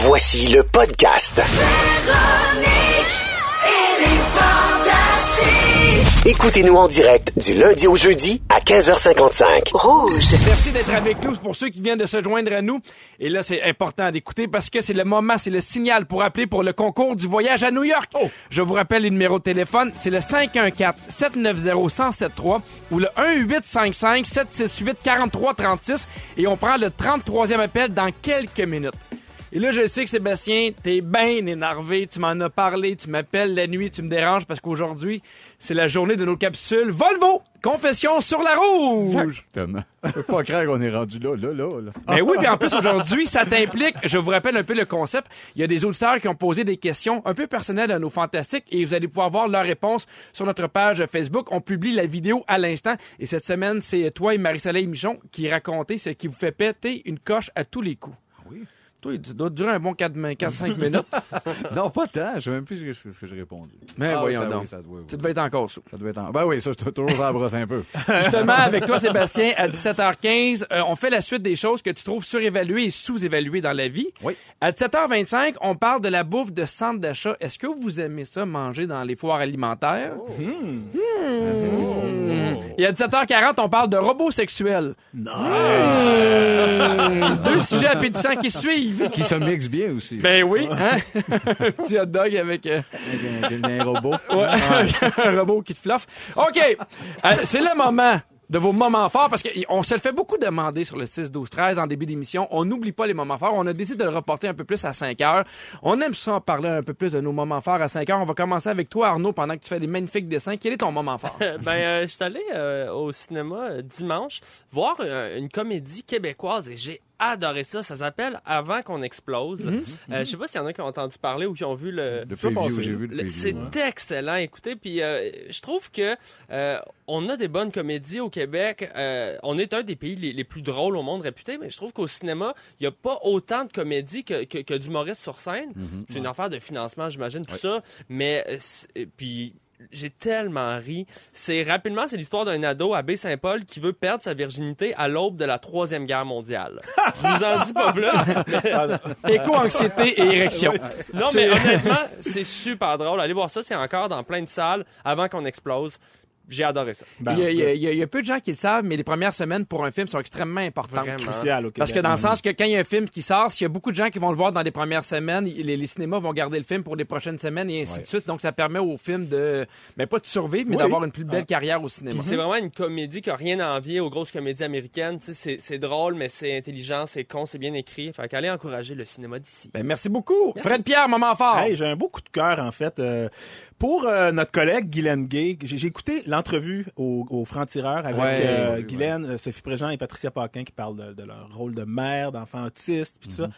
Voici le podcast. Écoutez-nous en direct du lundi au jeudi à 15h55. Merci d'être avec nous. Pour ceux qui viennent de se joindre à nous. Et là, c'est important d'écouter parce que c'est le moment, c'est le signal pour appeler pour le concours du voyage à New York. Je vous rappelle les numéros de téléphone. C'est le 514-790-1073 ou le 1855-768-4336. Et on prend le 33e appel dans quelques minutes. Et là, je sais que Sébastien, t'es bien énervé. Tu m'en as parlé. Tu m'appelles la nuit. Tu me déranges parce qu'aujourd'hui, c'est la journée de nos capsules Volvo. Confession sur la rouge. Exactement. Je peux pas croire qu'on est rendu là, là, là. là. Ben oui, puis en plus aujourd'hui, ça t'implique. Je vous rappelle un peu le concept. Il y a des auditeurs qui ont posé des questions un peu personnelles à nos fantastiques et vous allez pouvoir voir leurs réponses sur notre page Facebook. On publie la vidéo à l'instant et cette semaine, c'est toi et Marie-Soleil Michon qui racontez ce qui vous fait péter une coche à tous les coups. Oui? Toi, tu dois durer un bon 4-5 minutes. Non, pas tant. Je sais même plus ce que, ce que j'ai répondu. Mais Ah, voyons ça, donc. oui, ça doit, oui. Tu devais être encore sous. Ça doit être en... Ben oui, ça, je toujours ça brosse un peu. Justement, avec toi, Sébastien, à 17h15, euh, on fait la suite des choses que tu trouves surévaluées et sous-évaluées dans la vie. Oui. À 17h25, on parle de la bouffe de centre d'achat. Est-ce que vous aimez ça, manger dans les foires alimentaires? Hmm. Et à 17h40, on parle de robots sexuels. Nice! Deux sujets appétissants qui suivent. Qui se mixe bien aussi. Ben oui, hein? un petit hot dog avec... euh, un, un robot. Ouais, un robot qui te fluffe. OK. Euh, c'est le moment de vos moments forts parce qu'on se le fait beaucoup demander sur le 6, 12, 13 en début d'émission. On n'oublie pas les moments forts. On a décidé de le reporter un peu plus à 5 heures. On aime ça parler un peu plus de nos moments forts à 5 heures. On va commencer avec toi, Arnaud, pendant que tu fais des magnifiques dessins. Quel est ton moment fort? ben, euh, je suis allé euh, au cinéma euh, dimanche voir une comédie québécoise et j'ai adoré ça. Ça s'appelle Avant qu'on explose. Euh, je sais pas s'il y en a qui ont entendu parler ou qui ont vu le. Le preview, j'ai vu le le- preview. C'est ouais. excellent. Écoutez, puis euh, je trouve que euh, on a des bonnes comédies au Québec. Euh, on est un des pays les, les plus drôles au monde réputé, mais je trouve qu'au cinéma, il y a pas autant de comédies que, que, que d'humoristes sur scène. Mhm. C'est une affaire de financement, j'imagine, tout ça. Mais puis j'ai tellement ri. C'est rapidement, c'est l'histoire d'un ado à Baie-Saint-Paul qui veut perdre sa virginité à l'aube de la troisième guerre mondiale. Je vous en dis pas plus. Éco-anxiété et érection. Non, mais honnêtement, c'est super drôle. Allez voir ça, c'est encore dans plein de salles avant qu'on explose. J'ai adoré ça. Ben, il, y a, il y a- il y a- il y a peu de gens qui le savent, mais les premières semaines pour un film sont extrêmement importantes. Au Québec. Parce que dans le sens que quand il y a un film qui sort, s'il y a beaucoup de gens qui vont le voir dans les premières semaines, les, les cinémas vont garder le film pour les prochaines semaines et ainsi de suite. Donc ça permet au film de, mais pas de survivre, mais Oui. d'avoir une plus belle carrière au cinéma. C'est vraiment une comédie qui a rien à envier aux grosses comédies américaines. Tu sais, c'est- c'est drôle, mais c'est intelligent, c'est con, c'est bien écrit. Fait qu'allez encourager le cinéma d'ici. Ben, merci beaucoup. Fred Pierre, moment fort. Hey, j'ai un beau coup de cœur, en fait. euh, pour euh, notre collègue Guylaine Gay, j'ai écouté l'entrevue au, au Franc-Tireur avec Ouais, euh, oui. Guylaine, euh, Sophie Préjean et Patricia Paquin qui parlent de, de leur rôle de mère, d'enfant autiste, puis tout ça.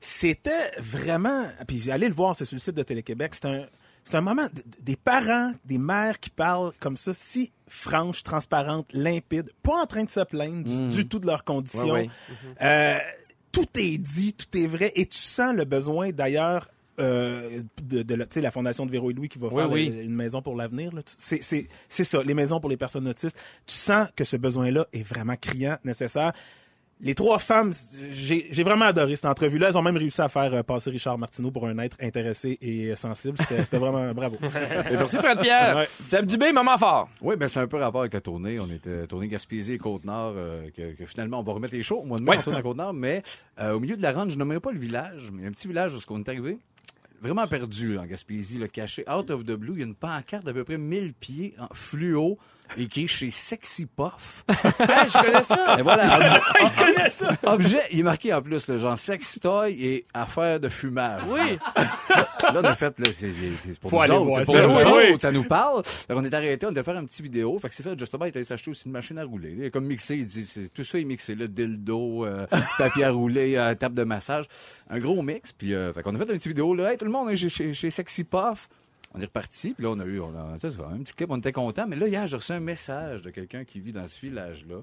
C'était vraiment... Puis allez le voir, c'est sur le site de Télé-Québec. C'est un, c'est un moment... Des parents, des mères qui parlent comme ça, si franches, transparentes, limpides, pas en train de se plaindre du, du tout de leurs conditions. Ouais, ouais. Euh, tout est dit, tout est vrai, et tu sens le besoin d'ailleurs euh, de, de la, fondation de Véro et Louis qui va Oui, faire oui. une maison pour l'avenir. C'est, c'est, c'est ça, les maisons pour les personnes autistes. Tu sens que ce besoin-là est vraiment criant, nécessaire. Les trois femmes, j'ai, vraiment adoré cette entrevue-là. Elles ont même réussi à faire euh, passer Richard Martineau pour un être intéressé et euh, sensible. C'était, vraiment bravo. Merci Fred Pierre. Ouais. Seb Dubé, moment fort. Oui, ben c'est un peu rapport avec la tournée. On était tournée Gaspésie et Côte-Nord, euh, que, que finalement, on va remettre les shows au mois de mai, Ouais. on tourne à Côte-Nord, mais euh, au milieu de la ronde, je nommerai pas le village, mais il y a un petit village où on est arrivé, vraiment perdu en Gaspésie, le caché, out of the blue, il y a une pancarte d'à peu près 1000 pieds en fluo, écrit chez Sexy Puff. Hey, je connais ça! Et voilà, objet, objet, il est marqué en plus, le genre sex toy et affaire de fumage. Oui! Là, on a fait, là, c'est, pour Faut nous autres, voir c'est pour ça. nous Oui, autres, oui. ça nous parle. Fait qu'on est arrêté, on devait faire un petit vidéo. Fait que c'est ça, justement, il allé s'acheter aussi une machine à rouler. Il comme mixé, il dit, c'est, tout ça est mixé, le dildo, euh, papier à rouler, euh, table de massage. Un gros mix. Puis, euh, fait qu'on a fait une petite vidéo, là, hey, tout le monde est chez, chez, chez Sexy Puff. On est reparti, puis là, on a eu on a, ça, un petit clip, on était content. Mais là, hier, j'ai reçu un message de quelqu'un qui vit dans ce village-là,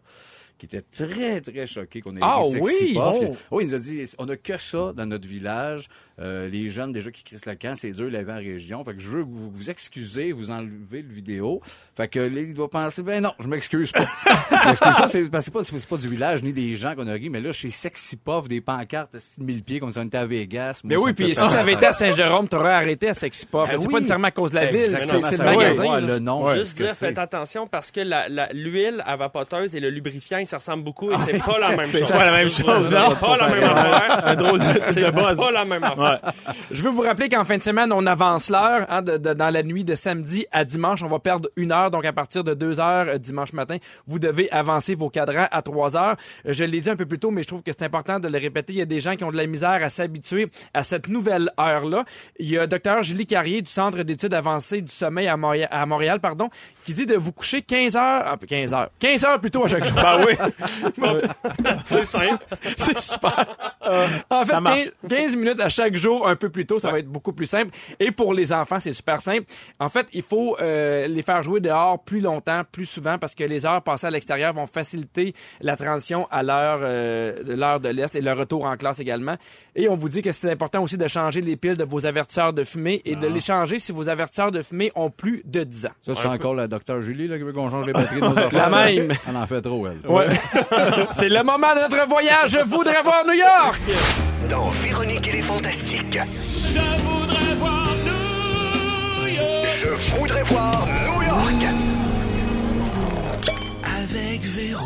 qui était très, très choqué qu'on ait Ah écrit Sexy oui? Puff. Oh. Il nous a dit, on a que ça dans notre village. Euh, les jeunes déjà qui crissent le camp, c'est dur de laver en région. Fait que je veux vous, vous excuser, vous enlever le vidéo. Fait que là, il doit penser, ben non, je m'excuse pas. m'excuse pas, c'est parce que c'est pas, c'est pas du village ni des gens qu'on a ri, mais là, chez Sexy Puff, des pancartes à 6000 pieds comme si on était à Vegas. Mais oui, puis si ça avait été à Saint-Jérôme, t'aurais arrêté à Sexy Puff. Ben c'est oui. pas nécessairement à cause de la ville, c'est c'est le magasin. ouais, le nom. Juste dire, c'est. faites attention parce que la- la- l'huile à vapoteuse et le lubrifiant, ils se ressemblent beaucoup et c'est pas la même C'est chose. pas la même chose, non? C'est pas la même affaire. Un drôle de, C'est buzz. pas la même affaire. Je veux vous rappeler qu'en fin de semaine, on avance l'heure. hein, dans la nuit de samedi à dimanche, on va perdre une heure. Donc, à partir de deux heures euh, dimanche matin, vous devez avancer vos cadrans à trois heures. Euh, Je l'ai dit un peu plus tôt, mais je trouve que c'est important de le répéter. Il y a des gens qui ont de la misère à s'habituer à cette nouvelle heure-là. Il y a Dr Julie Carrier du Centre d'études avancées du sommeil à Montréal, à Montréal pardon, qui dit de vous coucher 15 heures, ah, 15 heures, 15 heures plus tôt à chaque jour. Ah oui. C'est simple. C'est super. en fait, ça marche. 15, 15 minutes à chaque jour, un peu plus tôt, ça va être beaucoup plus simple. Et pour les enfants, c'est super simple. En fait, il faut euh, les faire jouer dehors plus longtemps, plus souvent, parce que les heures passées à l'extérieur vont faciliter la transition à l'heure euh, de l'heure de l'Est et le retour en classe également. Et on vous dit que c'est important aussi de changer les piles de vos avertisseurs de fumée et de les changer si vos avertisseurs de fumée ont plus de 10 ans. Ça, c'est encore la docteur Julie là, qui veut qu'on change les batteries de nos. La même. Elle en fait trop, elle. Ouais. c'est le moment de notre voyage. Je voudrais voir New York. Dans Véronique et les Fantastiques. Je voudrais voir New York Je voudrais voir New York. avec Véro.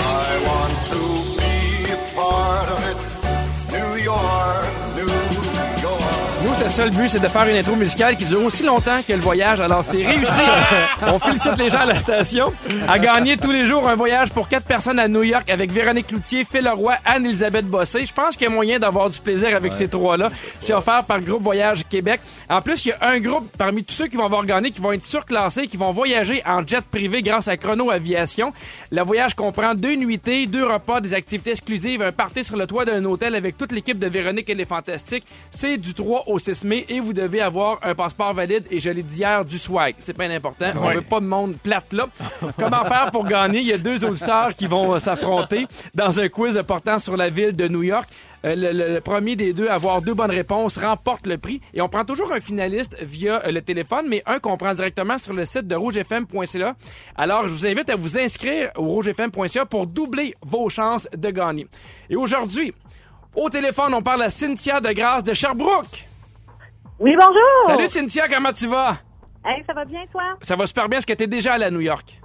I want to be part of Le seul but, c'est de faire une intro musicale qui dure aussi longtemps que le voyage. Alors, c'est réussi. On félicite les gens à la station. À gagner tous les jours un voyage pour quatre personnes à New York avec Véronique Cloutier, Phil Leroy, Anne-Elisabeth Bossé. Je pense qu'il y a moyen d'avoir du plaisir avec ces trois-là. C'est offert par Groupe Voyage Québec. En plus, il y a un groupe parmi tous ceux qui vont avoir gagné qui vont être surclassés, qui vont voyager en jet privé grâce à Chrono Aviation. Le voyage comprend deux nuitées, deux repas, des activités exclusives, un party sur le toit d'un hôtel avec toute l'équipe de Véronique et les Fantastiques. C'est du 3 au 6 mai et vous devez avoir un passeport valide et je l'ai dit hier, du swag. C'est pas important. On veut pas de monde plate là. Comment faire pour gagner? Il y a deux auditeurs qui vont euh, s'affronter dans un quiz portant sur la ville de New York. Euh, le, le- le premier des deux à avoir deux bonnes réponses remporte le prix. Et on prend toujours un finaliste via euh, le téléphone, mais un qu'on prend directement sur le site de rougefm.ca. Alors, je vous invite à vous inscrire au rougefm.ca pour doubler vos chances de gagner. Et aujourd'hui, au téléphone, on parle à Cynthia de Grâce de Sherbrooke. Oui, bonjour. Salut Cynthia, comment tu vas? Hey, ça va bien, toi? Ça va super bien. Est-ce que tu es déjà allé à New York?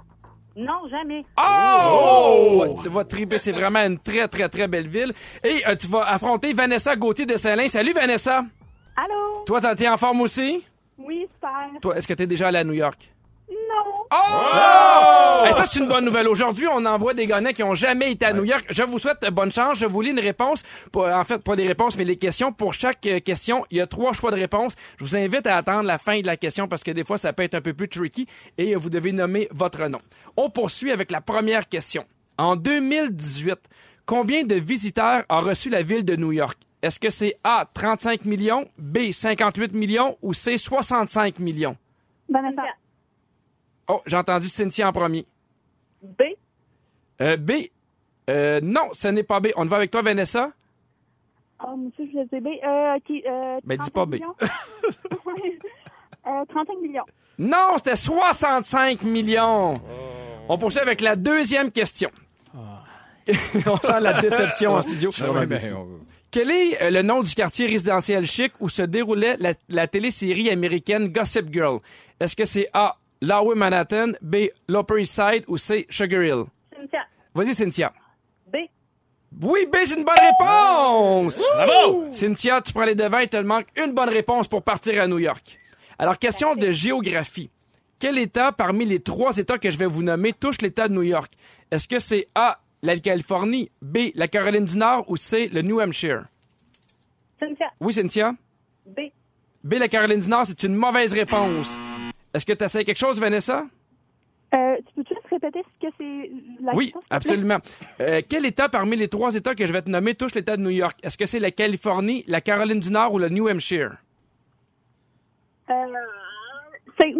Non, jamais. Oh! Tu vas triper. C'est vraiment une très, très, très belle ville. Et euh, tu vas affronter Vanessa Gauthier de Saint-Lin. Salut Vanessa! Allô? Toi, t'es en forme aussi? Oui, super. Toi, est-ce que t'es déjà allé à New York? Oh! Hey, ça, c'est une bonne nouvelle. Aujourd'hui, on envoie des gagnants qui ont jamais été à New York. Je vous souhaite bonne chance. Je vous lis une réponse. Pour- en fait, pas des réponses, mais les questions. Pour chaque euh, question, il y a trois choix de réponse. Je vous invite à attendre la fin de la question parce que des fois, ça peut être un peu plus tricky et vous devez nommer votre nom. On poursuit avec la première question. En 2018, combien de visiteurs a reçu la ville de New York? Est-ce que c'est A, 35 millions, B, 58 millions ou C, 65 millions? Vanessa. Oh, j'ai entendu Cynthia en premier. B. Euh, B. Euh, non, ce n'est pas B. On va avec toi, Vanessa? Oh, monsieur, je sais B. Euh, qui, euh, Ben, dis 35 pas B. millions. Ouais. euh, 35 millions. Non, c'était 65 millions. On poursuit avec la deuxième question. on sent la déception en studio. Ben, on- Quel est euh, le nom du quartier résidentiel chic où se déroulait la, la télésérie américaine Gossip Girl? Est-ce que c'est A, Lower Manhattan, B, Lower East Side ou C, Sugar Hill? Cynthia. Vas-y, Cynthia. B. Oui, B, c'est une bonne réponse! Bravo! Cynthia, tu prends les devants, il te manque une bonne réponse pour partir à New York. Alors, question de géographie. Quel État parmi les trois États que je vais vous nommer touche l'État de New York? Est-ce que c'est A, la Californie, B, la Caroline du Nord ou C, le New Hampshire? Cynthia. Oui, Cynthia? B. B, la Caroline du Nord, c'est une mauvaise réponse. Est-ce que tu essaies quelque chose, Vanessa? Euh, tu peux-tu juste répéter ce que c'est la Oui, absolument. Euh, quel État parmi les trois États que je vais te nommer touche l'État de New York? Est-ce que c'est la Californie, la Caroline du Nord ou le New Hampshire? Euh, c'est...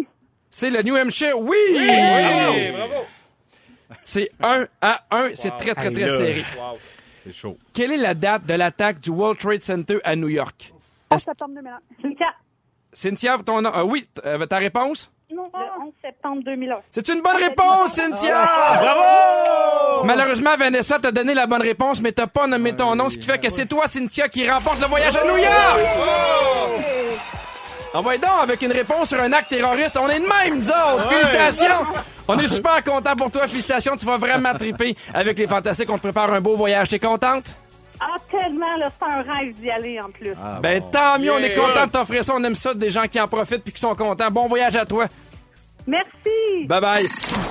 C'est le New Hampshire, oui! Bravo. C'est 1 à 1, c'est très, très, très serré. Wow. C'est chaud. Quelle est la date de l'attaque du World Trade Center à New York? 11 septembre 2001. Cynthia. Ton nom. euh, oui, euh, ta réponse? Non, le 11 septembre 2001. C'est une bonne réponse, Cynthia! Bravo! Malheureusement, Vanessa t'a donné la bonne réponse, mais t'as pas nommé ton nom, ce qui fait que c'est toi, Cynthia, qui remporte le voyage à New York! Envoyez donc avec une réponse sur un acte terroriste. On est de même, nous autres! Félicitations! On est super contents pour toi. Félicitations, tu vas vraiment triper. Avec les Fantastiques, on te prépare un beau voyage. T'es contente? Ah, tellement, là, c'est un rêve d'y aller en plus. Ah, Ben, bon. tant mieux, on est content de t'offrir ça. On aime ça, des gens qui en profitent puis qui sont contents. Bon voyage à toi. Merci. Bye bye.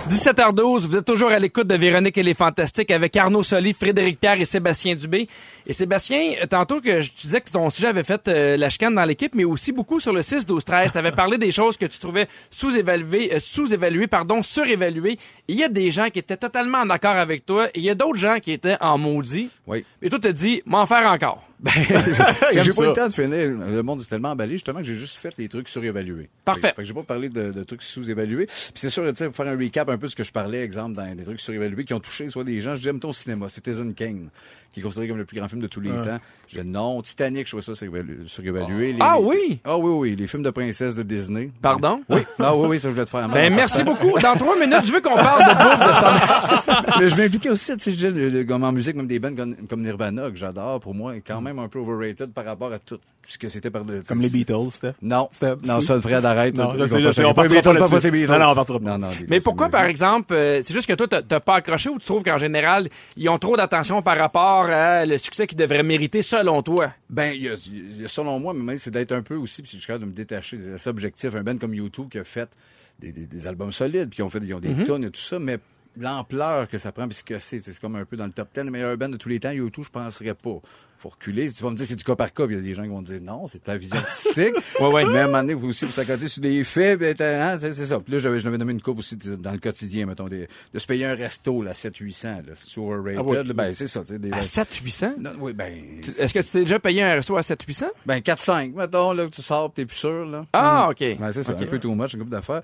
17h12, vous êtes toujours à l'écoute de Véronique et les Fantastiques avec Arnaud Soli, Frédéric Pierre et Sébastien Dubé. Et Sébastien, euh, tantôt que je tu disais que ton sujet avait fait euh, la chicane dans l'équipe, mais aussi beaucoup sur le 6, 12, 13. Tu avais parlé des choses que tu trouvais sous-évaluées, euh, sous-évaluées, pardon, surévaluées. Il y a des gens qui étaient totalement en accord avec toi et il y a d'autres gens qui étaient en maudit. Oui. Et toi, t'as dit, m'en faire encore. Ben, j'ai pas eu le temps de finir. Le monde est tellement emballé, justement, que j'ai juste fait des trucs surévalués. Parfait. Fait que- j'ai pas parlé de, de trucs sous-évalués. Puis c'est sûr, tu sais, pour faire un recap un peu de ce que je parlais, exemple, dans des trucs surévalués qui ont touché soit des gens, je dis, mettons, au cinéma, Citizen Kane, qui est considéré comme le plus grand film de tous les temps. Je dis, non, Titanic, je trouve ça surévalu- surévalué. Les- Ah oui? Ah oui, oui, les films de princesses de Disney. Pardon? Oui. Ah oui, oui, ça, je voulais te faire. Ben, merci beaucoup. Dans trois minutes, je veux qu'on parle de bouffe de ça. Mais je m'impliquais aussi, tu sais, le- le- comme en musique, même des bands comme, comme Nirvana, que j'adore, pour moi, est quand même un peu overrated par rapport à tout ce que c'était par de, Comme les Beatles, Steph. Non, C'était- non, si. ça, Fred, arrête. Non, Ils je vont sais, je pas sais, faire- on partira pas. Non, non, on partira pas. Non, non, Mais pourquoi, c'est par exemple, euh, c'est juste que toi, t'as pas accroché ou tu trouves qu'en général, ils ont trop d'attention par rapport à le succès qu'ils devraient mériter selon toi? Ben, il y a, il y a, selon moi, mais c'est d'être un peu aussi, puis je suis capable de me détacher de ça objectif. Un band comme YouTube qui a fait des, des, des albums solides, puis qui ont fait ils ont des Mhm. tonnes et tout ça, mais l'ampleur que ça prend, puis ce que c'est, c'est comme un peu dans le top 10 des meilleurs bands de tous les temps. YouTube, je penserais pas. Faut reculer. Tu vas me dire, c'est du cas par cas, puis il y a des gens qui vont dire non, c'est ta vision artistique. Ouais, ouais. Mais à un moment donné, faut aussi, pour s'accoter sur des faits, ben, hein, c'est c'est ça. Puis là, j'avais, je l'avais nommé une coupe aussi de- dans le quotidien, mettons, des- de se payer un resto, là, 700-800, là, c'est overrated. Ah oui. Ben, c'est ça, tu sais, des, À 700-800? non, oui, ben, Est-ce que tu t'es déjà payé un resto à 700-800? ben 4-5, mettons, là, que tu sors, t'es plus sûr, là. Ah, OK. Ben, c'est ça, OK. un peu too much, une couple d'affaires.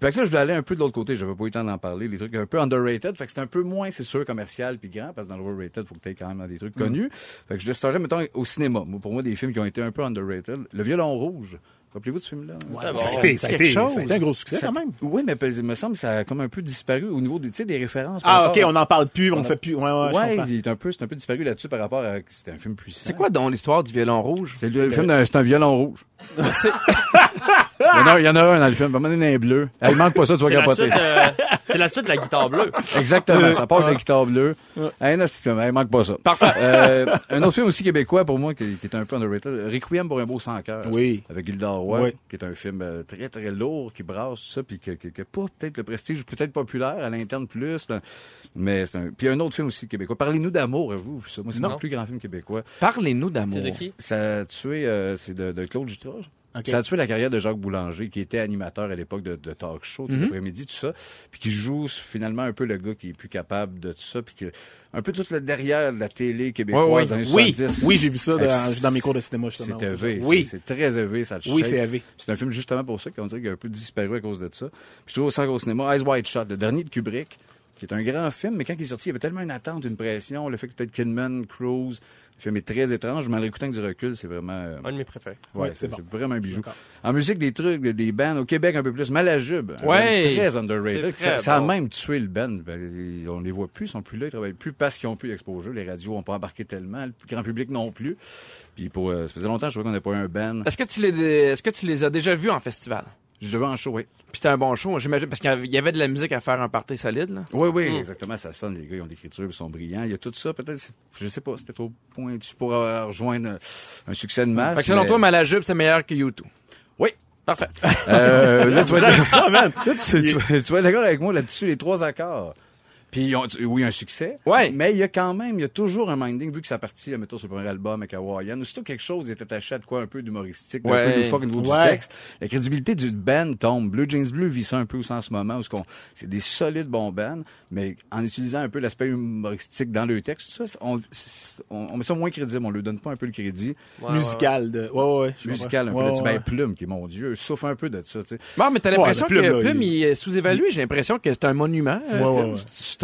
Fait que là, je voulais aller un peu de l'autre côté. J'avais pas eu le temps d'en parler. Les trucs un peu underrated. Fait que c'est un peu moins, c'est sûr, commercial puis grand. Parce que dans le overrated, faut que t'aies quand même des trucs connus. Fait que je le startais, mettons, au cinéma. Moi, pour moi, des films qui ont été un peu underrated. Le Violon Rouge. Rappelez-vous de ce film-là? C'était bon. Ça a été, ça a quelque été- chose. un gros succès quand même. Oui, mais il me semble que ça a comme un peu disparu au niveau des, tu sais, des références. Ah, ok, à- on n'en parle plus, on On ne a- fait plus. Ouais, ouais, je Ouais, il est un peu, c'est un peu disparu là-dessus par rapport à, c'était un film puissant. C'est quoi donc l'histoire du violon rouge? C'est le, film d'un, c'est un violon rouge. il, y en a, il y en a un dans le film, mal un bleu. Il manque pas ça, tu vas capoter. euh, c'est la suite de la guitare bleue. Exactement, ça part avec la guitare bleue. Hey, non, c'est- il manque pas ça. Parfait. Euh, un autre film aussi québécois pour moi qui, qui est un peu underrated, Requiem pour un beau sans cœur. Oui. Avec Gilda Roy, Oui. qui est un film euh, très très lourd, qui brasse tout ça, puis qui qui- qui a pas peut-être le prestige, peut-être populaire à l'interne plus, là. mais c'est un. Puis un autre film aussi québécois. Parlez-nous d'amour, vous. Ça, moi, c'est Non. le plus grand film québécois. Parlez-nous d'amour. C'est de qui? Ça a tué, euh, c'est de, de Claude Jutras. Ça a tué la carrière de Jacques Boulanger, qui était animateur à l'époque de, de talk show, tu sais, l'après-midi, tout ça, puis qui joue finalement un peu le gars qui est plus capable de tout ça, puis que un peu tout le derrière de la télé québécoise Ouais, ouais. dans les Oui, 70. oui, j'ai vu ça dans, dans mes cours de cinéma, justement. C'est élevé, Oui, c'est très élevé, ça oui, c'est élevé. C'est un film justement pour ça qu'on dirait qu'il a un peu disparu à cause de ça. Puis je trouve au centre au cinéma, Eyes Wide Shut, le dernier de Kubrick, qui est un grand film, mais quand il est sorti, il y avait tellement une attente, une pression, le fait que peut-être Kidman, Cruise, le film est très étrange, mais en l'écoutant avec du recul, c'est vraiment... euh, Un de mes préférés. Ouais, Ouais, c'est c'est bon. c'est vraiment un bijou. D'accord. En musique, des trucs, des, bands, au Québec un peu plus, Malajube, Ouais. très underrated. C'est très ça, ça a bon. même tué le band. Ben, on les voit plus, ils sont plus là, ils travaillent plus parce qu'ils ont plus d'exposure. Les radios n'ont pas embarqué tellement, le grand public non plus. Puis pour, euh, ça faisait longtemps je trouvais qu'on n'avait pas eu un band. Est-ce que tu les, est-ce que tu les as déjà vus en festival? Je devais en show, oui. Puis c'était un bon show, j'imagine, parce qu'il y avait- de la musique à faire un party solide, là. Oui, oui, Mm. exactement, ça sonne, les gars, ils ont des écritures, ils sont brillants. Il y a tout ça, peut-être, je sais pas, c'était trop pointu pour rejoindre un succès de masse. Fait que selon mais- toi, Malajube, c'est meilleur que YouTube. Oui. Parfait. Euh, là, tu vas être ça, man. Là, tu, tu vas- tu vas être d'accord avec moi là-dessus, les trois accords. Puis, ils ont- tu- oui, un succès. Ouais. Mais il y a quand même, il y a toujours un minding, vu que ça partit, mettons, sur le premier album avec Hawaiian. Aussitôt quelque chose est attaché à de quoi un peu d'humoristique, d'un Ouais. peu loufoque au niveau Ouais. du texte. La crédibilité du band tombe. Blue Jeans Bleu vit ça un peu aussi en ce moment, où ce qu'on- c'est des solides bons bands, mais en utilisant un peu l'aspect humoristique dans le texte, tout ça, on, on, on met ça moins crédible. On lui donne pas un peu le crédit. Ouais, musical. De... Ouais, ouais, Musical, un peu. Ouais, ben. Plume, qui est mon Dieu, souffre un peu de ça, tu sais. Bon, mais t'as l'impression Plume, que là, Plume, il- il est sous-évalué. J'ai l'impression que c'est un monument. euh,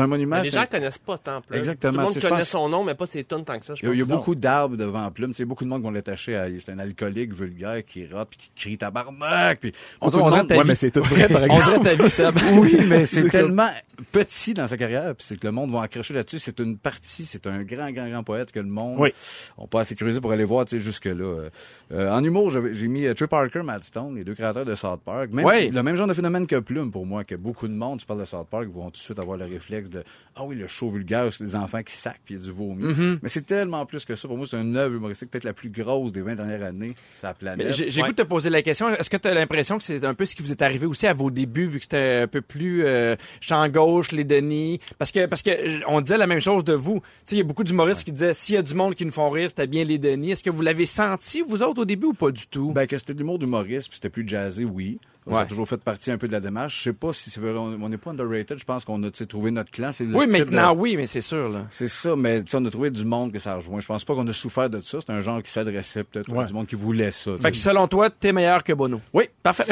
Ouais, ouais, ouais. C'est un monument. Mais les gens un- connaissent pas tant Plume. Exactement, Tout le monde tu sais, je connaît pense- son nom, mais pas ses tunes tant que ça. je Il y a, il y a pense. beaucoup d'arbres devant Plume. C'est beaucoup de monde qui vont l'attacher à. C'est un alcoolique vulgaire qui rote puis qui crie tabarnak. Puis On dirait monde- ta Ouais, vie. mais c'est tout vrai, par On exemple. dirait ta vie, Seb. Oui, mais c'est tellement petit dans sa carrière, puis c'est que le monde va accrocher là-dessus. C'est une partie, c'est un grand, grand, grand poète que le monde Oui. on pas assez curiosé pour aller voir, tu sais, jusque-là. Euh, euh, en humour, j'ai mis euh, Trey Parker, Matt Stone, les deux créateurs de South Park. Même, Oui. Le même genre de phénomène que Plume, pour moi, que beaucoup de monde, tu parles de South Park, vont tout de suite avoir le réflexe de « Ah oui, le show vulgaire, c'est des enfants qui sacent puis il y a du vomi. Mm-hmm. Mais c'est tellement plus que ça. Pour moi, c'est une œuvre humoristique peut-être la plus grosse des 20 dernières années. C'est la planète. J'ai le goût de te poser la question. Est-ce que tu as l'impression que c'est un peu ce qui vous est arrivé aussi à vos débuts, vu que c'était un peu plus euh, champ gauche, les Denis? Parce que parce que on disait la même chose de vous. Tu sais, il y a beaucoup d'humoristes qui disaient s'il y a du monde qui nous font rire, c'était bien les Denis. Est-ce que vous l'avez senti, vous autres, au début, ou pas du tout? Ben, que c'était de l'humour d'humoriste, puis c'était plus jazzé, oui. Ça a Ouais. toujours fait partie un peu de la démarche. Je sais pas si c'est vrai, on n'est pas underrated. Je pense qu'on a trouvé notre clan. C'est le oui, de- maintenant, oui, mais c'est sûr. Là. C'est ça, mais on a trouvé du monde que ça rejoint. Je pense pas qu'on a souffert de ça. C'est un genre qui s'adressait peut-être à Ouais. du monde qui voulait ça. Fait que selon toi, t'es meilleur que Bono. Oui. Parfait.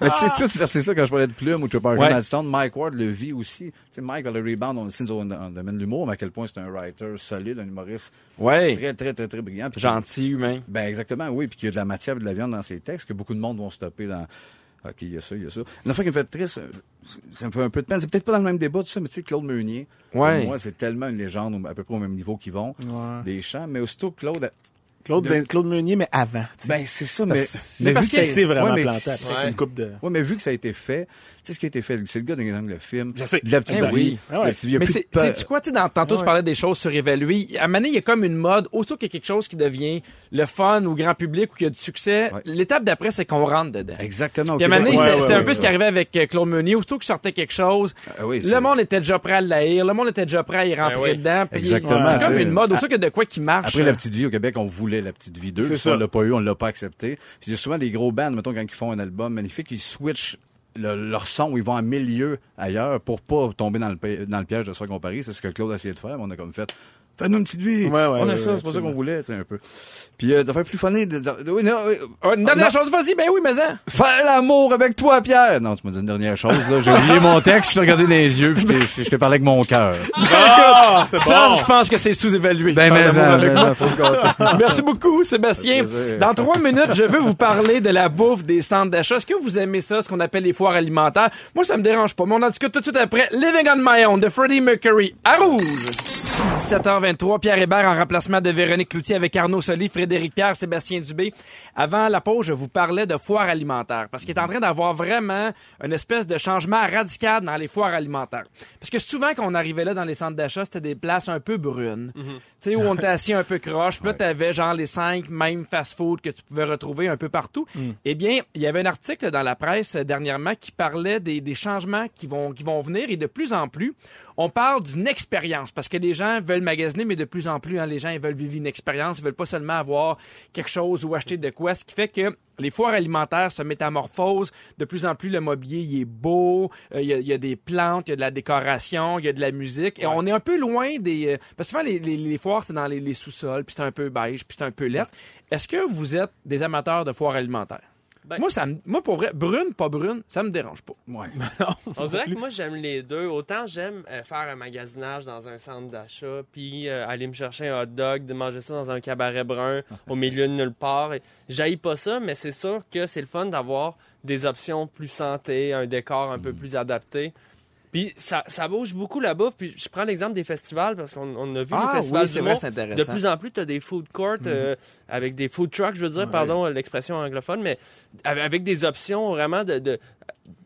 Mais tu sais, tous ces artistes-là, quand je parlais de Plume ou Trey Parker, Ouais. Stone, Mike Ward le vit aussi. Sais, Mike, dans le rebound, on le sait dans le domaine de l'humour, mais à quel point c'est un writer solide, un humoriste Ouais. très, très, très, très brillant. Puis Gentil, humain. Ben exactement, oui, puis qu'il y a de la matière et de la viande dans ses textes, que beaucoup de monde vont stopper dans. OK, il y a ça, il y a ça. Une fois qui me fait triste, ça me fait un peu de peine. C'est peut-être pas dans le même débat, tout ça, mais tu sais, Claude Meunier, Ouais. pour moi, c'est tellement une légende, à peu près au même niveau qu'ils vont, Ouais. des chants. Mais aussitôt Claude. Claude, De- Claude Meunier, mais avant. tu sais. Ben, c'est ça, mais. parce- mais parce qu'il s'est vraiment ouais, mais planté c'est- après Ouais. une coupe de... Ouais, mais vu que ça a été fait, sais ce qui a été fait, c'est le gars dans le film. Je sais. De la petite Eh oui. vie. Ah ouais. La petite vie, il y a Mais c'est tu quoi, tu sais, dans- tantôt, Ah tu parlais des choses surévaluées. À un moment donné, il y a comme une mode. Aussitôt qu'il y a quelque chose qui devient le fun ou grand public ou qu'il y a du succès, Ouais. l'étape d'après, c'est qu'on rentre dedans. Exactement. Puis à un moment donné, c'était Ouais, c'était ouais, un peu ce qui arrivait avec euh, Claude Meunier. Aussitôt qu'il sortait quelque chose, Ah oui, le monde était déjà prêt à l'haïr, le monde était déjà prêt à y rentrer oui. dedans. puis Exactement, C'est comme une mode. Aussitôt qu'il y a de quoi qui marche. Après la petite vie au Québec, on voulait la petite vie 2. C'est Puis ça. on l'a pas eu, on l'a pas accepté. Puis il y a souvent des gros bands, mettons, quand ils font un album magnifique, ils switchent le- leur son ils vont à milieu ailleurs pour pas tomber dans le, dans le piège de se comparer. C'est ce que Claude a essayé de faire. On a comme fait. Fais-nous une petite vie. Ouais, ouais, on a ouais, ça, ouais, c'est pas ça qu'on voulait, tu sais, un peu. Puis euh, des affaires plus funny. Des, oui, non, oui. Oh, une dernière Non. chose, vas-y, ben oui, mais ça. Faire l'amour avec toi, Pierre. Non, tu m'as dit une dernière chose, là. J'ai oublié mon texte, je t'ai regardé dans les yeux, puis je t'ai- je t'ai parlé avec mon cœur. Ah, Ça, bon. je pense que c'est sous-évalué. Ben, mais, ça, avec mais moi. ça, faut se gâter. Merci beaucoup, Sébastien. Dans trois minutes, je veux vous parler de la bouffe des centres d'achat. Est-ce que vous aimez ça, ce qu'on appelle les foires alimentaires? Moi, ça me dérange pas. Mais on en discute tout de suite après Living on My Own de Freddie Mercury à Rouge. 17h23, Pierre Hébert en remplacement de Véronique Cloutier avec Arnaud Soli, Frédéric Pierre, Sébastien Dubé. Avant la pause, je vous parlais de foires alimentaires parce qu'il est en train d'avoir vraiment une espèce de changement radical dans les foires alimentaires. Parce que souvent, quand on arrivait là dans les centres d'achat, c'était des places un peu brunes. Tu sais, où on était assis un peu croche. Puis là, t'avais genre les cinq mêmes fast-food que tu pouvais retrouver un peu partout. Eh bien, il y avait un article dans la presse euh, dernièrement qui parlait des, des changements qui vont, qui vont venir et de plus en plus, on parle d'une expérience parce que les gens veulent magasiner, mais de plus en plus, hein, les gens ils veulent vivre une expérience, ils veulent pas seulement avoir quelque chose ou acheter de quoi, ce qui fait que les foires alimentaires se métamorphosent. De plus en plus, le mobilier il est beau, euh, il y, a, il y a des plantes, il y a de la décoration, il y a de la musique. Et on est un peu loin des... euh, parce que souvent, les, les, les foires, c'est dans les, les sous-sols, puis c'est un peu beige, puis c'est un peu laid. Est-ce que vous êtes des amateurs de foires alimentaires? Ben- moi, ça me- moi, pour vrai, brune, pas brune, ça me dérange pas. Ouais. On dirait que moi, j'aime les deux. Autant j'aime euh, faire un magasinage dans un centre d'achat, puis euh, aller me chercher un hot dog, de manger ça dans un cabaret brun au milieu de nulle part. J'haïs pas ça, mais c'est sûr que c'est le fun d'avoir des options plus santé, un décor un peu Mm. plus adapté. Puis ça, ça bouge beaucoup la bouffe. Puis je prends l'exemple des festivals parce qu'on on a vu Ah les festivals oui, c'est d'humour. vrai, c'est intéressant. De plus en plus, tu as des food courts euh, avec des food trucks, je veux dire, pardon l'expression anglophone, mais avec avec des options vraiment de, de,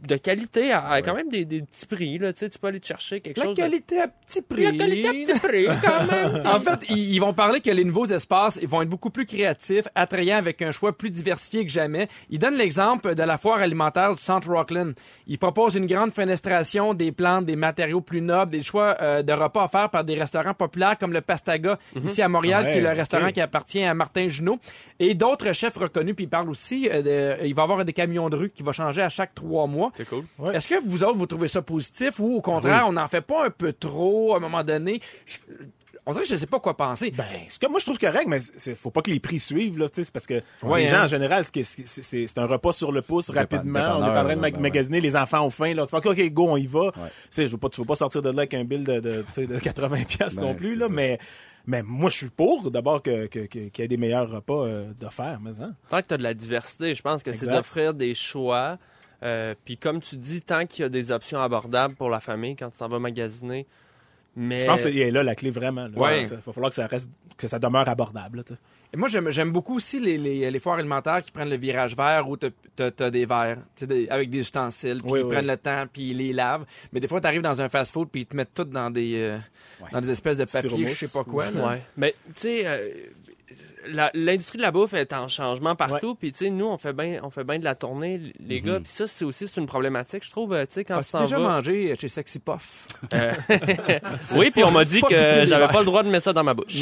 de qualité à, à quand même des, des petits prix. Là, tu sais, tu peux aller te chercher quelque La chose. de- qualité à petit prix. La qualité à petit prix, quand même. En fait, ils, ils vont parler que les nouveaux espaces ils vont être beaucoup plus créatifs, attrayants avec un choix plus diversifié que jamais. Ils donnent l'exemple de la foire alimentaire du centre Rockland. Ils proposent une grande fenestration, des plantes, des matériaux plus nobles, des choix euh, de repas offerts par des restaurants populaires comme le Pastaga ici à Montréal, Ouais, qui est le ok. restaurant qui appartient à Martin Junot, et d'autres chefs reconnus. Puis ils parlent aussi, euh, de- il va y avoir des camions de rue qui vont changer à chaque trois mois. C'est cool. Ouais. Est-ce que vous autres, vous trouvez ça positif ou au contraire, on n'en fait pas un peu trop à un moment donné? Je- on dirait que je sais pas quoi penser. Ben, c'est comme moi je trouve correct, mais c'est faut pas que les prix suivent là, c'est parce que Ouais, les gens hein. en général, c'est c'est- c'est c'est un repas sur le pouce rapidement. On est en train de ben magasiner, les enfants ont faim là. Tu ok, go, on y va. Tu veux pas, tu veux pas sortir de là avec un bill de, de, tu sais, de 80 pièces Ben, non plus c'est là, ça. mais mais moi je suis pour d'abord que que- que- qu'il y ait des meilleurs repas euh, d'offerts, mais hein. Tant que tu as de la diversité, je pense que c'est d'offrir des choix. Euh, Puis comme tu dis, tant qu'il y a des options abordables pour la famille quand tu t'en vas magasiner. Mais Je pense qu'il est là la clé vraiment. Il Ouais. va falloir que ça reste que ça demeure abordable. là, tu. Et moi, j'aime, beaucoup aussi les, les, les foires alimentaires qui prennent le virage vert où t'as, t'as, t'as des verres tu des- avec des ustensiles, puis Oui, ils oui. prennent le temps, puis ils les lavent. Mais des fois, tu arrives dans un fast-food, puis ils te mettent tout dans des, euh, dans des espèces de papier, je sais pas quoi. Ouais. Mais tu sais, euh, l'industrie de la bouffe est en changement partout. Puis tu sais, nous, on fait bien, on fait bien de la tournée, les gars. Puis ça, c'est aussi c'est une problématique, je trouve. euh, Tu sais, quand tu As-tu t'en déjà vas. mangé chez Sexy Puff? Euh, oui, puis on m'a dit que j'avais pas le droit de mettre ça dans ma bouche.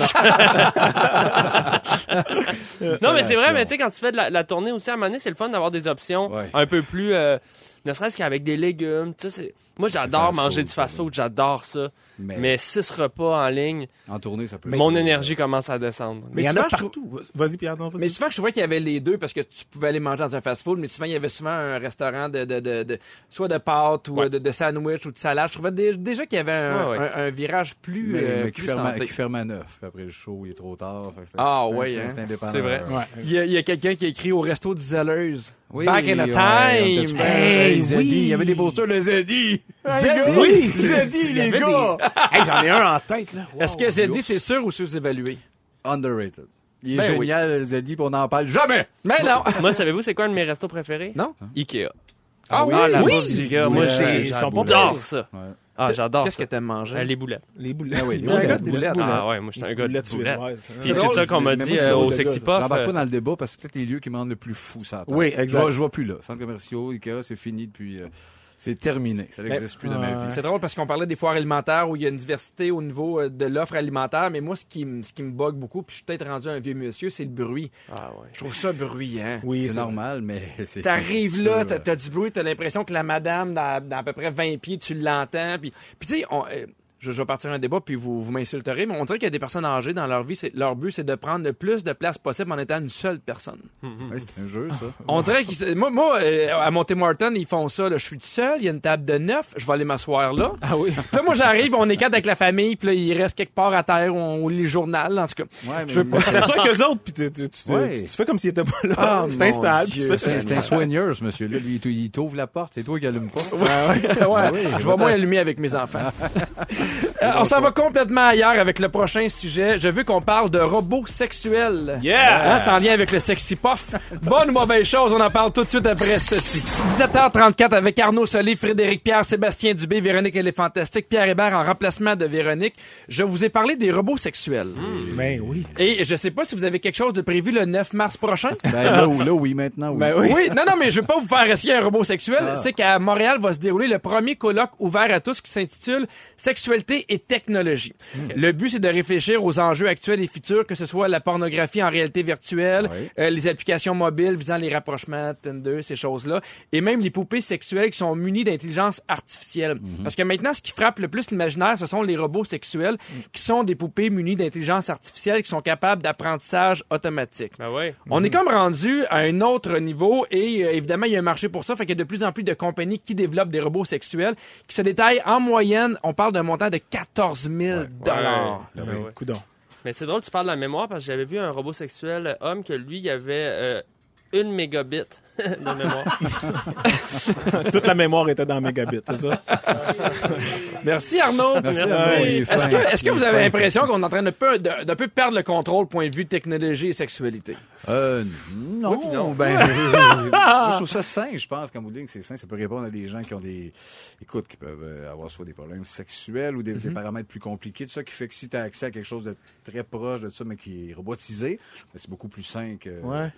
non, mais c'est vrai, mais tu sais, quand tu fais de la, la tournée aussi, à un moment donné, c'est le fun d'avoir des options Ouais. un peu plus. euh, ne serait-ce qu'avec des légumes. Tu sais, c'est- moi, j'adore fast manger food, du fast-food, j'adore ça. Mais, Mais six repas en ligne, en tournée, ça peut mon être- énergie commence à descendre. Mais il y en souvent, a partout. Vas-y Pierre, non, vas-y. Mais souvent, je trouvais qu'il y avait les deux parce que tu pouvais aller manger dans un fast-food, mais souvent, il y avait souvent un restaurant de, de, de, de- soit de pâtes ou Ouais. euh, de, de sandwich ou de salade. Je trouvais dé- déjà qu'il y avait un, Ouais, ouais. un- un virage plus, Mais, euh, mais qui, plus ferme à, santé. qui ferme à neuf. Après le show, il est trop tard. Fait Ah, ouais, c'est- hein. c'est indépendant. C'est vrai. Ouais. Il y a, quelqu'un qui a écrit au resto du Zelleuse. Oui, Back in ouais, time. Hey, oui. Il y avait des posters de Zeddy. Zeddy! Oui, Zeddy, les gars! Hey, j'en ai un en tête là. Wow. Est-ce que Zeddy, c'est sûr ou sous-évalué? Underrated. Il est Ben oui. génial, Zeddy, puis on n'en parle jamais. Mais non! Moi, savez-vous, c'est quoi un de mes restos préférés? Non? Ikea. Ah oui, Ah, la oui. bouffe d'Ikea. Moi, Ouais, j'ai- ils sont pas j'adore ça. Ouais. Ah, j'adore Qu'est-ce ça. que t'aimes manger? Euh, les boulettes. les boulettes. Ah oui, Les t'es un boulettes, gars de boulettes, boulettes. Ah ouais, moi, j'étais un gars de boulettes boulettes. suédoises, hein. Puis c'est drôle, ça qu'on m'a mais dit c'est euh, drôle, au le Sexy gars. Puff. J'embarque euh, pas dans le débat parce que c'est peut-être les lieux qui me rendent le plus fou, ça. Oui, Je exact. vois, je vois plus là. Centre commerciaux, Ikea, c'est fini depuis. euh, c'est terminé. Ça n'existe plus dans ma vie. C'est drôle parce qu'on parlait des foires alimentaires où il y a une diversité au niveau euh, de l'offre alimentaire, mais moi, ce qui, me- ce qui me bug beaucoup, puis je suis peut-être rendu un vieux monsieur, c'est le bruit. Ah ouais. Je trouve ça bruyant. Oui, C'est normal, mais c'est. T'arrives là, t'as, t'as du bruit, t'as l'impression que la madame, dans, dans à peu près 20 pieds, tu l'entends. Puis, puis tu sais, on- euh, je, je vais partir un débat, puis vous, vous m'insulterez, mais on dirait qu'il y a des personnes âgées dans leur vie, c'est, leur but, c'est de prendre le plus de place possible en étant une seule personne. ouais, c'est un jeu, ça. On dirait qu'ils... Moi, moi euh, à Monty Martin, ils font ça. là. Je suis tout seul, il y a une table de neuf, je vais aller m'asseoir là. Ah oui. Puis là, moi, j'arrive, on est quatre avec la famille, puis là, il reste quelque part à terre, on, on lit le journal, en tout cas. Ouais, mais Je veux pas- Tu t'assois avec eux autres, puis tu, tu, tu, Ouais. tu- tu fais comme s'ils étaient pas là. Ah, tu mon t'installes, Dieu, puis tu fais C'est c'est un soigneur, ce monsieur-là. Lui, il t'ouvre la porte, c'est toi qui allume pas. ouais, Ah oui, je vais moins allumer avec mes enfants. Euh, on s'en va complètement ailleurs avec le prochain sujet. Je veux qu'on parle de robots sexuels. Yeah! Hein, c'est en lien avec le sexy puff. Bonne ou mauvaise chose, on en parle tout de suite après ceci. 17h34 avec Arnaud Solé, Frédéric Pierre, Sébastien Dubé, Véronique Elle est fantastique, Pierre Hébert en remplacement de Véronique. Je vous ai parlé des robots sexuels. Ben oui. Et je sais pas si vous avez quelque chose de prévu le 9 mars prochain. Ben là, là, oui, maintenant, oui. Ben oui. Oui, non, non, mais je veux pas vous faire essayer un robot sexuel. C'est qu'à Montréal va se dérouler le premier colloque ouvert à tous qui s'intitule Sexualité et technologie. Le but, c'est de réfléchir aux enjeux actuels et futurs, que ce soit la pornographie en réalité virtuelle, Oui. euh, les applications mobiles visant les rapprochements, Tinder, ces choses-là, et même les poupées sexuelles qui sont munies d'intelligence artificielle. Parce que maintenant, ce qui frappe le plus l'imaginaire, ce sont les robots sexuels, qui sont des poupées munies d'intelligence artificielle qui sont capables d'apprentissage automatique. Ben ouais. On est comme rendu à un autre niveau et euh, évidemment, il y a un marché pour ça. Fait qu'il y a de plus en plus de compagnies qui développent des robots sexuels qui se détaillent en moyenne, on parle d'un montant de 14 000 dollars. Ouais. coudonc. Mais c'est drôle, tu parles de la mémoire parce que j'avais vu un robot sexuel euh, homme que lui, il avait euh, une mégabit de mémoire. Toute la mémoire était dans Megabit, c'est ça? Merci Arnaud. Merci, Est-ce que, vous avez l'impression qu'on est en train de peu, de, de peu perdre le contrôle point de vue technologie et sexualité? Euh, non, non. ben, moi, je trouve ça sain, je pense, comme vous dites que c'est sain, ça peut répondre à des gens qui ont des, écoute, qui peuvent euh, avoir soit des problèmes sexuels ou des, des paramètres plus compliqués, tout ça qui fait que si tu as accès à quelque chose de très proche de ça, mais qui est robotisé, ben, c'est beaucoup plus sain que... Ouais.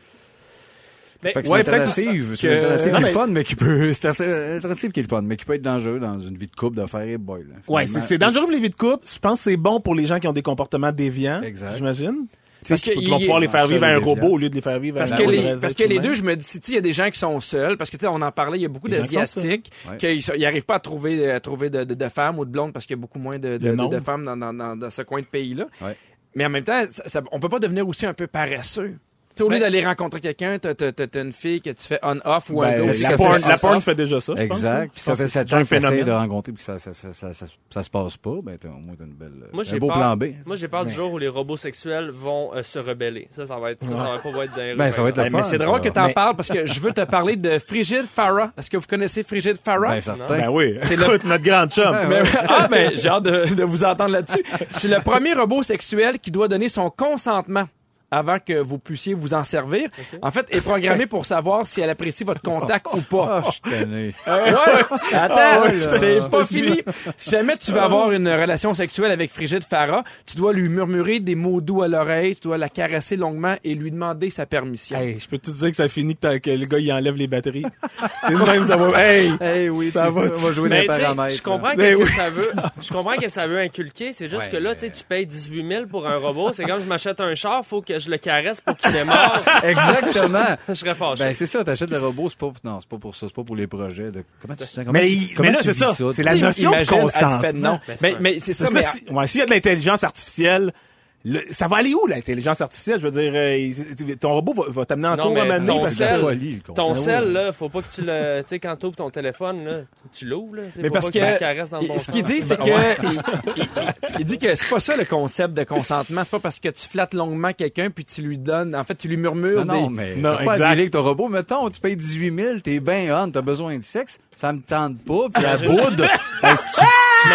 Mais- Fait que Ouais, c'est peut-être une aussi alternative, c'est que- une alternative Non, qui est mais- fun, mais qui peut, c'est une alternative qui est le fun, mais qui peut être dangereux dans une vie de couple de faire et boy, là. Ouais, c'est c'est dangereux pour les vies de couple. Je pense que c'est bon pour les gens qui ont des comportements déviants. Exact. J'imagine. Parce que Ils vont pouvoir les faire vivre à un robot au lieu de les faire vivre Parce à que, un les, vrai parce que les deux, je me dis, si, tu sais, il y a des gens qui sont seuls, parce que tu sais, on en parlait, il y a beaucoup Les d'Asiatiques qui n'arrivent pas à trouver, à trouver de, de- de femmes ou de blondes parce qu'il y a beaucoup moins de, de, Le de- nombre. de femmes dans, dans- dans- dans ce coin de pays-là. Ouais. Mais en même temps, ça, ça- on peut pas devenir aussi un peu paresseux. Tu sais, au lieu Ben- d'aller rencontrer quelqu'un, t'as, t'as- une fille que tu fais on-off ou un Ben, la, porn, fait- la porn fait déjà ça, je pense, Exact. hein. Puis ça fait que 7 c'est ans un que de rencontrer puis que ça, ça, ça, ça, ça, ça se passe pas, ben t'as au moins t'as une belle, Moi, un j'ai beau peur, plan B. Moi, j'ai peur du jour où les robots sexuels vont euh, se rebeller. Ça, ça va être, ça, ça va pas être d'un Ben, ça va être le Ben, mais fun, c'est drôle que tu en Mais- parles parce que je veux te parler de Frigide Farah. Est-ce que vous connaissez Frigide Farah? Ben, certain. Ben oui, C'est notre grande chum. Mais- ah, ben, j'ai hâte de, de vous entendre là-dessus. C'est le premier robot sexuel qui doit donner son consentement avant que vous puissiez vous en servir. En fait, est programmé pour savoir si elle apprécie votre contact ou pas. Ah, je suis tanné. Ouais, attends, Ah c'est pas fini. Si jamais tu veux avoir une relation sexuelle avec Frigide Farah, tu dois lui murmurer des mots doux à l'oreille, tu dois la caresser longuement et lui demander sa permission. Hey, je peux te dire que ça finit que, le gars il enlève les batteries? c'est le même ça va. Hey, Hey, oui, Ça tu va, on va jouer dans paramètres. je comprends qu'est-ce que oui. ça veut. Je comprends que ça veut inculquer. C'est juste Ouais, que là, mais- tu sais, tu payes 18 000 pour un robot. C'est comme je m'achète un char, faut que je le caresse pour qu'il démarre. Exactement. Je serais fâché. Ben, c'est ça, t'achètes le robot, c'est pas, non, c'est pas pour ça, c'est pas pour les projets de, comment tu te sens, comment mais, tu, comment mais là, tu c'est vis ça. C'est la notion de consentement. fait non. Ben, c'est Mais, mais c'est ça, Parce mais que si, ouais, s'il y a de l'intelligence artificielle, le- ça va aller où, l'intelligence artificielle? Je veux dire, euh, ton robot va, va t'amener en Non, cours mais à m'amener ton parce que- folie, le Ton concept. sel, là, faut pas que tu le. Tu sais, quand tu ouvres ton téléphone, là, tu l'ouvres, là. Mais parce pas que, tu que- le caresses dans le bon ce qu'il dit, c'est que il, dit que c'est pas ça le concept de consentement. C'est pas parce que tu flattes longuement quelqu'un puis tu lui donnes, en fait, tu lui murmures Non, non, des. mais Non, pas exact. avec ton robot. Mettons, tu payes 18 000, t'es bien on, t'as besoin de sexe, ça me tente pas, puis la boude, ben, tu,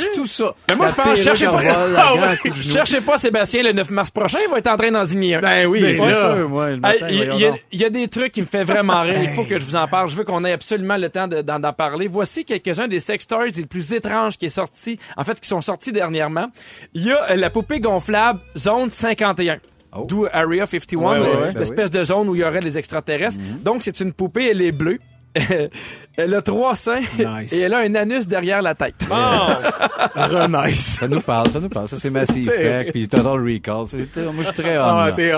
tu tout ça? Mais moi, je pense, perruque cherchez pas, Ah cherchez pas Sébastien le 9 mars prochain, il va être en train d'en signer un. Ben oui, Ben, c'est sûr, le Hey, matin, Il y, voyons il y a- donc. il y a des trucs qui me fait vraiment rire. Il faut que je vous en parle. Je veux qu'on ait absolument le temps de- d'en parler. Voici quelques-uns des sex toys les plus étranges qui est sorti, en fait, qui sont sortis dernièrement. Il y a euh, la poupée gonflable Zone 51. Oh. D'où Area 51, Ouais, ouais, le- ouais. l'espèce de zone où il y aurait les extraterrestres. Donc, c'est une poupée, elle est bleue. elle a trois seins Nice. et elle a un anus derrière la tête. Bon! Renice. Ça nous parle, ça nous parle. Ça, c'est Massive Effect, puis Total Recall. Moi, je suis très on. Ah, t'es. Et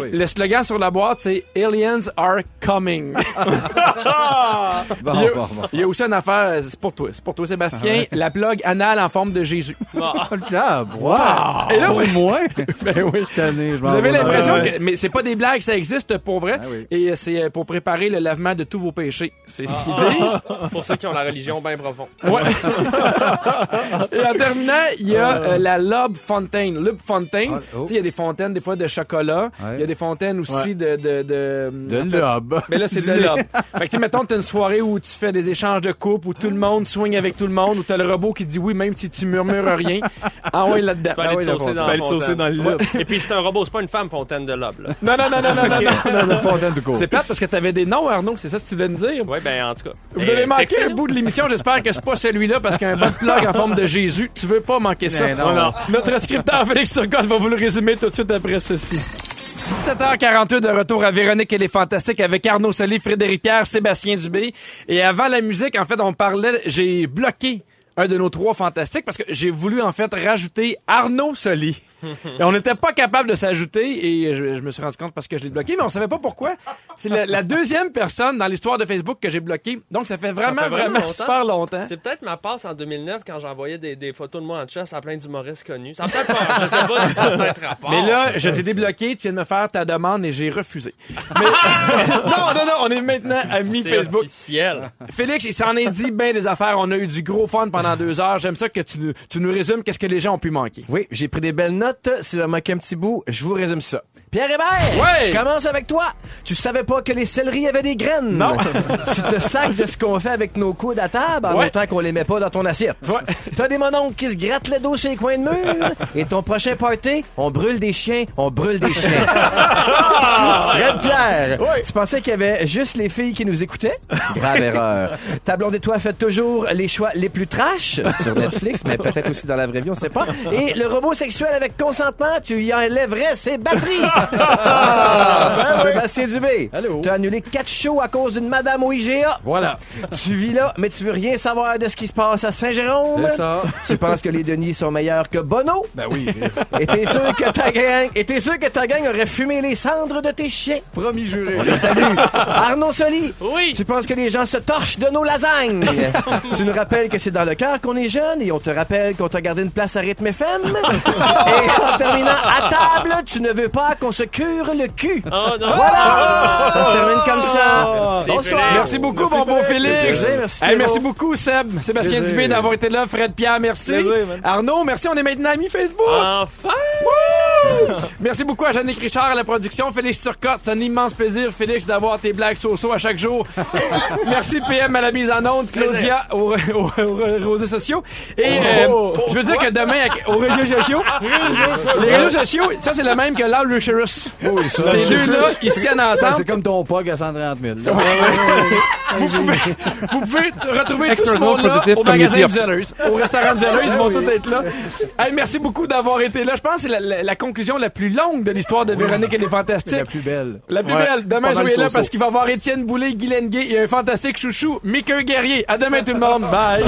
oui. le slogan sur la boîte, c'est Aliens are coming. Bon, Il y a- bon, bon. Il y a aussi une affaire, c'est pour toi, c'est pour toi Sébastien, la plug anale en forme de Jésus. Ah, wow! Et là, Pour moi? ben oui. Tanné, je m'en Vous avez l'impression que, mais c'est pas des blagues, ça existe pour vrai. Ah oui. Et c'est pour préparer le lavement de tous vos péchés. C'est ce qu'ils Ah. disent. Pour ceux qui ont la religion bien profonde. Ouais. Et en terminant, il y a euh, la Lob Fontaine. Lob Fontaine, Ah, oh. tu sais, il y a des fontaines des fois de chocolat. Il Ouais. y a des fontaines aussi Ouais. de, de, de, De en fait, lobe. Mais là, c'est de l'homme. Fait que, tu sais, mettons, t'as une soirée où tu fais des échanges de coupe, où tout le monde swing avec tout le monde, où t'as le robot qui dit oui, même si tu murmures rien. Ah ouais, là-dedans. Tu peux Ah aller ouais, te saucer dans Tu peux aller te saucer dans le lobe. Et puis, c'est un robot, c'est pas une femme fontaine de lobe, là. Non, non, non, non, non, non, non. La fontaine tout court. C'est plate parce que t'avais des noms, Arnaud, c'est ça ce que tu voulais me dire? Ouais, ben, en tout cas. Vous avez manqué textez-nous. un bout de l'émission, j'espère que c'est pas celui-là parce qu'un bon plug en forme de Jésus, tu veux pas manquer ça. Mais non. Non. Notre scripteur Félix Turcotte va vous le résumer tout de suite après ceci. 17h42 de retour à Véronique et les Fantastiques avec Arnaud Soli, Frédéric Pierre, Sébastien Dubé. Et avant la musique, en fait, on parlait, j'ai bloqué un de nos trois fantastiques parce que j'ai voulu en fait rajouter Arnaud Soli. Et on n'était pas capable de s'ajouter et je, je me suis rendu compte parce que je l'ai bloqué, mais on savait pas pourquoi. C'est la, la deuxième personne dans l'histoire de Facebook que j'ai bloqué. Donc ça fait vraiment, fait vraiment vraiment, longtemps. super longtemps. C'est peut-être ma passe en 2009 quand j'envoyais des, des photos de moi en chasse à plein d'humoristes connus. Ça peut-être pas, je sais pas si ça a peut-être rapport. Mais là, je t'ai débloqué, tu viens de me faire ta demande et j'ai refusé. Mais- non, non, non, on est maintenant amis Facebook. officiel. Félix, il s'en est dit bien des affaires. On a eu du gros fun pendant deux heures. J'aime ça que tu, nous- tu nous résumes qu'est-ce que les gens ont pu manquer. Oui, j'ai pris des belles notes. S'il en manque un petit bout, je vous résume ça. Pierre Hébert, Ouais. je commence avec toi. Tu savais pas que les céleris avaient des graines. Non. tu te sacs de ce qu'on fait avec nos coudes à table en Ouais. autant qu'on les met pas dans ton assiette. Ouais. T'as des mononcles qui se grattent le dos sur les coins de mur. Et ton prochain party, on brûle des chiens, on brûle des chiens. Fred Pierre, tu pensais qu'il y avait juste les filles qui nous écoutaient? Grave erreur. Ta blonde et toi faites toujours les choix les plus trash? Flash sur Netflix, mais peut-être aussi dans la vraie vie, on sait pas. Et le robot sexuel avec consentement, tu y enlèverais ses batteries. Ah, Sébastien Dubé, tu as annulé quatre shows à cause d'une madame au IGA. Voilà. Tu vis là, mais tu veux rien savoir de ce qui se passe à Saint-Jérôme. C'est ça. Tu penses que les Denis sont meilleurs que Bono? Ben oui. Et t'es sûr que ta gang, et t'es sûr que ta gang aurait fumé les cendres de tes chiens? Promis juré. Salut! Arnaud Soli! Oui. Tu penses que les gens se torchent de nos lasagnes? tu nous rappelles que c'est dans le cœur qu'on est jeune et on te rappelle qu'on t'a gardé une place à rythme FM? et en terminant, à table, tu ne veux pas qu'on se cure le cul. Oh non. Voilà! Ça se termine comme ça. Bonsoir! Merci beaucoup, mon beau Félix. merci, Hey, Pierrot. merci beaucoup, Seb. Sébastien. Dubé d'avoir été là. Fred Pierre, merci. Arnaud, merci. On est maintenant amis Facebook. Enfin. Merci beaucoup à Jannick Richard à la production. Félix Turcotte, c'est un immense plaisir, Félix, d'avoir tes blagues so à chaque jour. Merci PM à la mise en onde, Claudia aux, aux- aux réseaux sociaux. Et euh, je veux dire que demain, aux réseaux sociaux, les réseaux sociaux, ça c'est le même que Loud Lucerus. Oui, ça. Ces deux-là, ils se tiennent ensemble. C'est comme ton POG à 130 000. là. Vous pouvez, vous pouvez t- retrouver tout ce monde-là au magasin Zellers. Au restaurant Zellers, ils vont tous être là. Hey, merci beaucoup d'avoir été là. Je pense que c'est la, la- la conclusion la plus longue de l'histoire de Véronique et les Fantastiques. la plus belle. La plus Ouais, belle. Demain, soyez là parce qu'il va y avoir Étienne Boulay, Guylaine Gay et un fantastique chouchou, Mickey Guerrier. À demain tout le monde. Bye.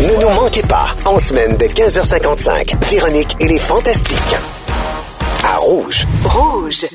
Ne nous manquez pas, en semaine de 15h55, Véronique et les Fantastiques. À Rouge. Rouge.